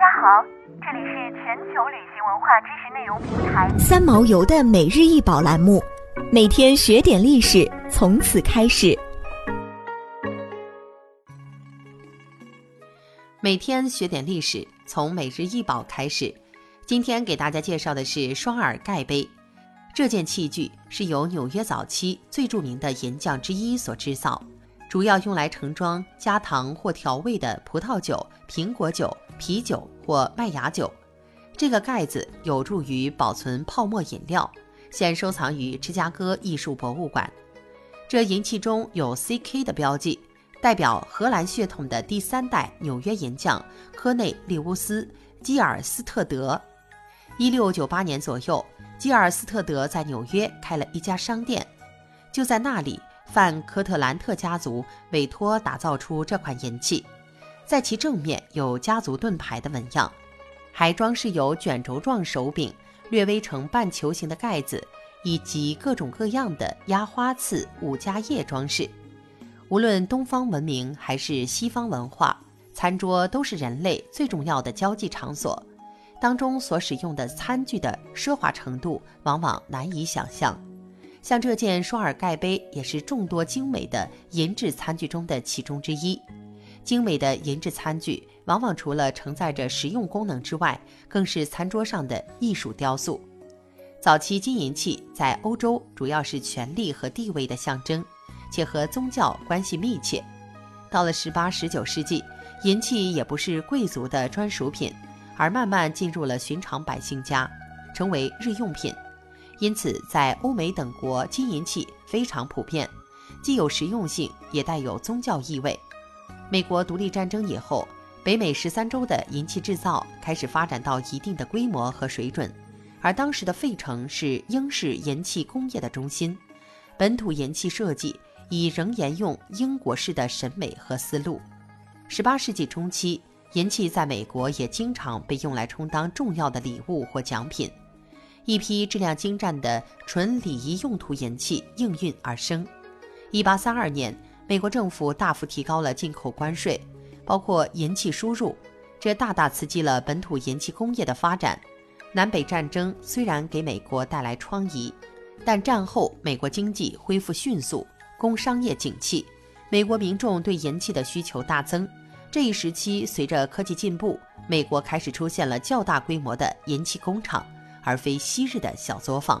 家好，这里是全球旅行文化知识内容平台三毛游的每日一宝栏目，每天学点历史，从此开始。每天学点历史，从每日一宝开始。今天给大家介绍的是双耳盖杯。这件器具是由纽约早期最著名的银匠之一所制造，主要用来盛装加糖或调味的葡萄酒、苹果酒、啤酒或麦芽酒。这个盖子有助于保存泡沫饮料，现收藏于芝加哥艺术博物馆。这银器中有 CK 的标记，代表荷兰血统的第三代纽约银匠科内利乌斯·基尔斯特德。一六九八年左右。基尔斯特德在纽约开了一家商店，就在那里，范科特兰特家族委托打造出这款银器，在其正面有家族盾牌的纹样，还装饰有卷轴状手柄、略微呈半球形的盖子，以及各种各样的压花刺、五加叶装饰。无论东方文明还是西方文化，餐桌都是人类最重要的交际场所。当中所使用的餐具的奢华程度往往难以想象，像这件双耳盖杯也是众多精美的银质餐具中的其中之一。精美的银质餐具往往除了承载着实用功能之外，更是餐桌上的艺术雕塑。早期金银器在欧洲主要是权力和地位的象征，且和宗教关系密切。到了十八、十九世纪，银器也不是贵族的专属品。而慢慢进入了寻常百姓家，成为日用品，因此在欧美等国，金银器非常普遍，既有实用性，也带有宗教意味。美国独立战争以后，北美十三州的银器制造开始发展到一定的规模和水准，而当时的费城是英式银器工业的中心，本土银器设计已仍沿用英国式的审美和思路。十八世纪中期。银器在美国也经常被用来充当重要的礼物或奖品，一批质量精湛的纯礼仪用途银器应运而生。1832年，美国政府大幅提高了进口关税，包括银器输入，这大大刺激了本土银器工业的发展。南北战争虽然给美国带来疮痍，但战后美国经济恢复迅速，工商业景气，美国民众对银器的需求大增。这一时期，随着科技进步，美国开始出现了较大规模的银器工厂，而非昔日的小作坊。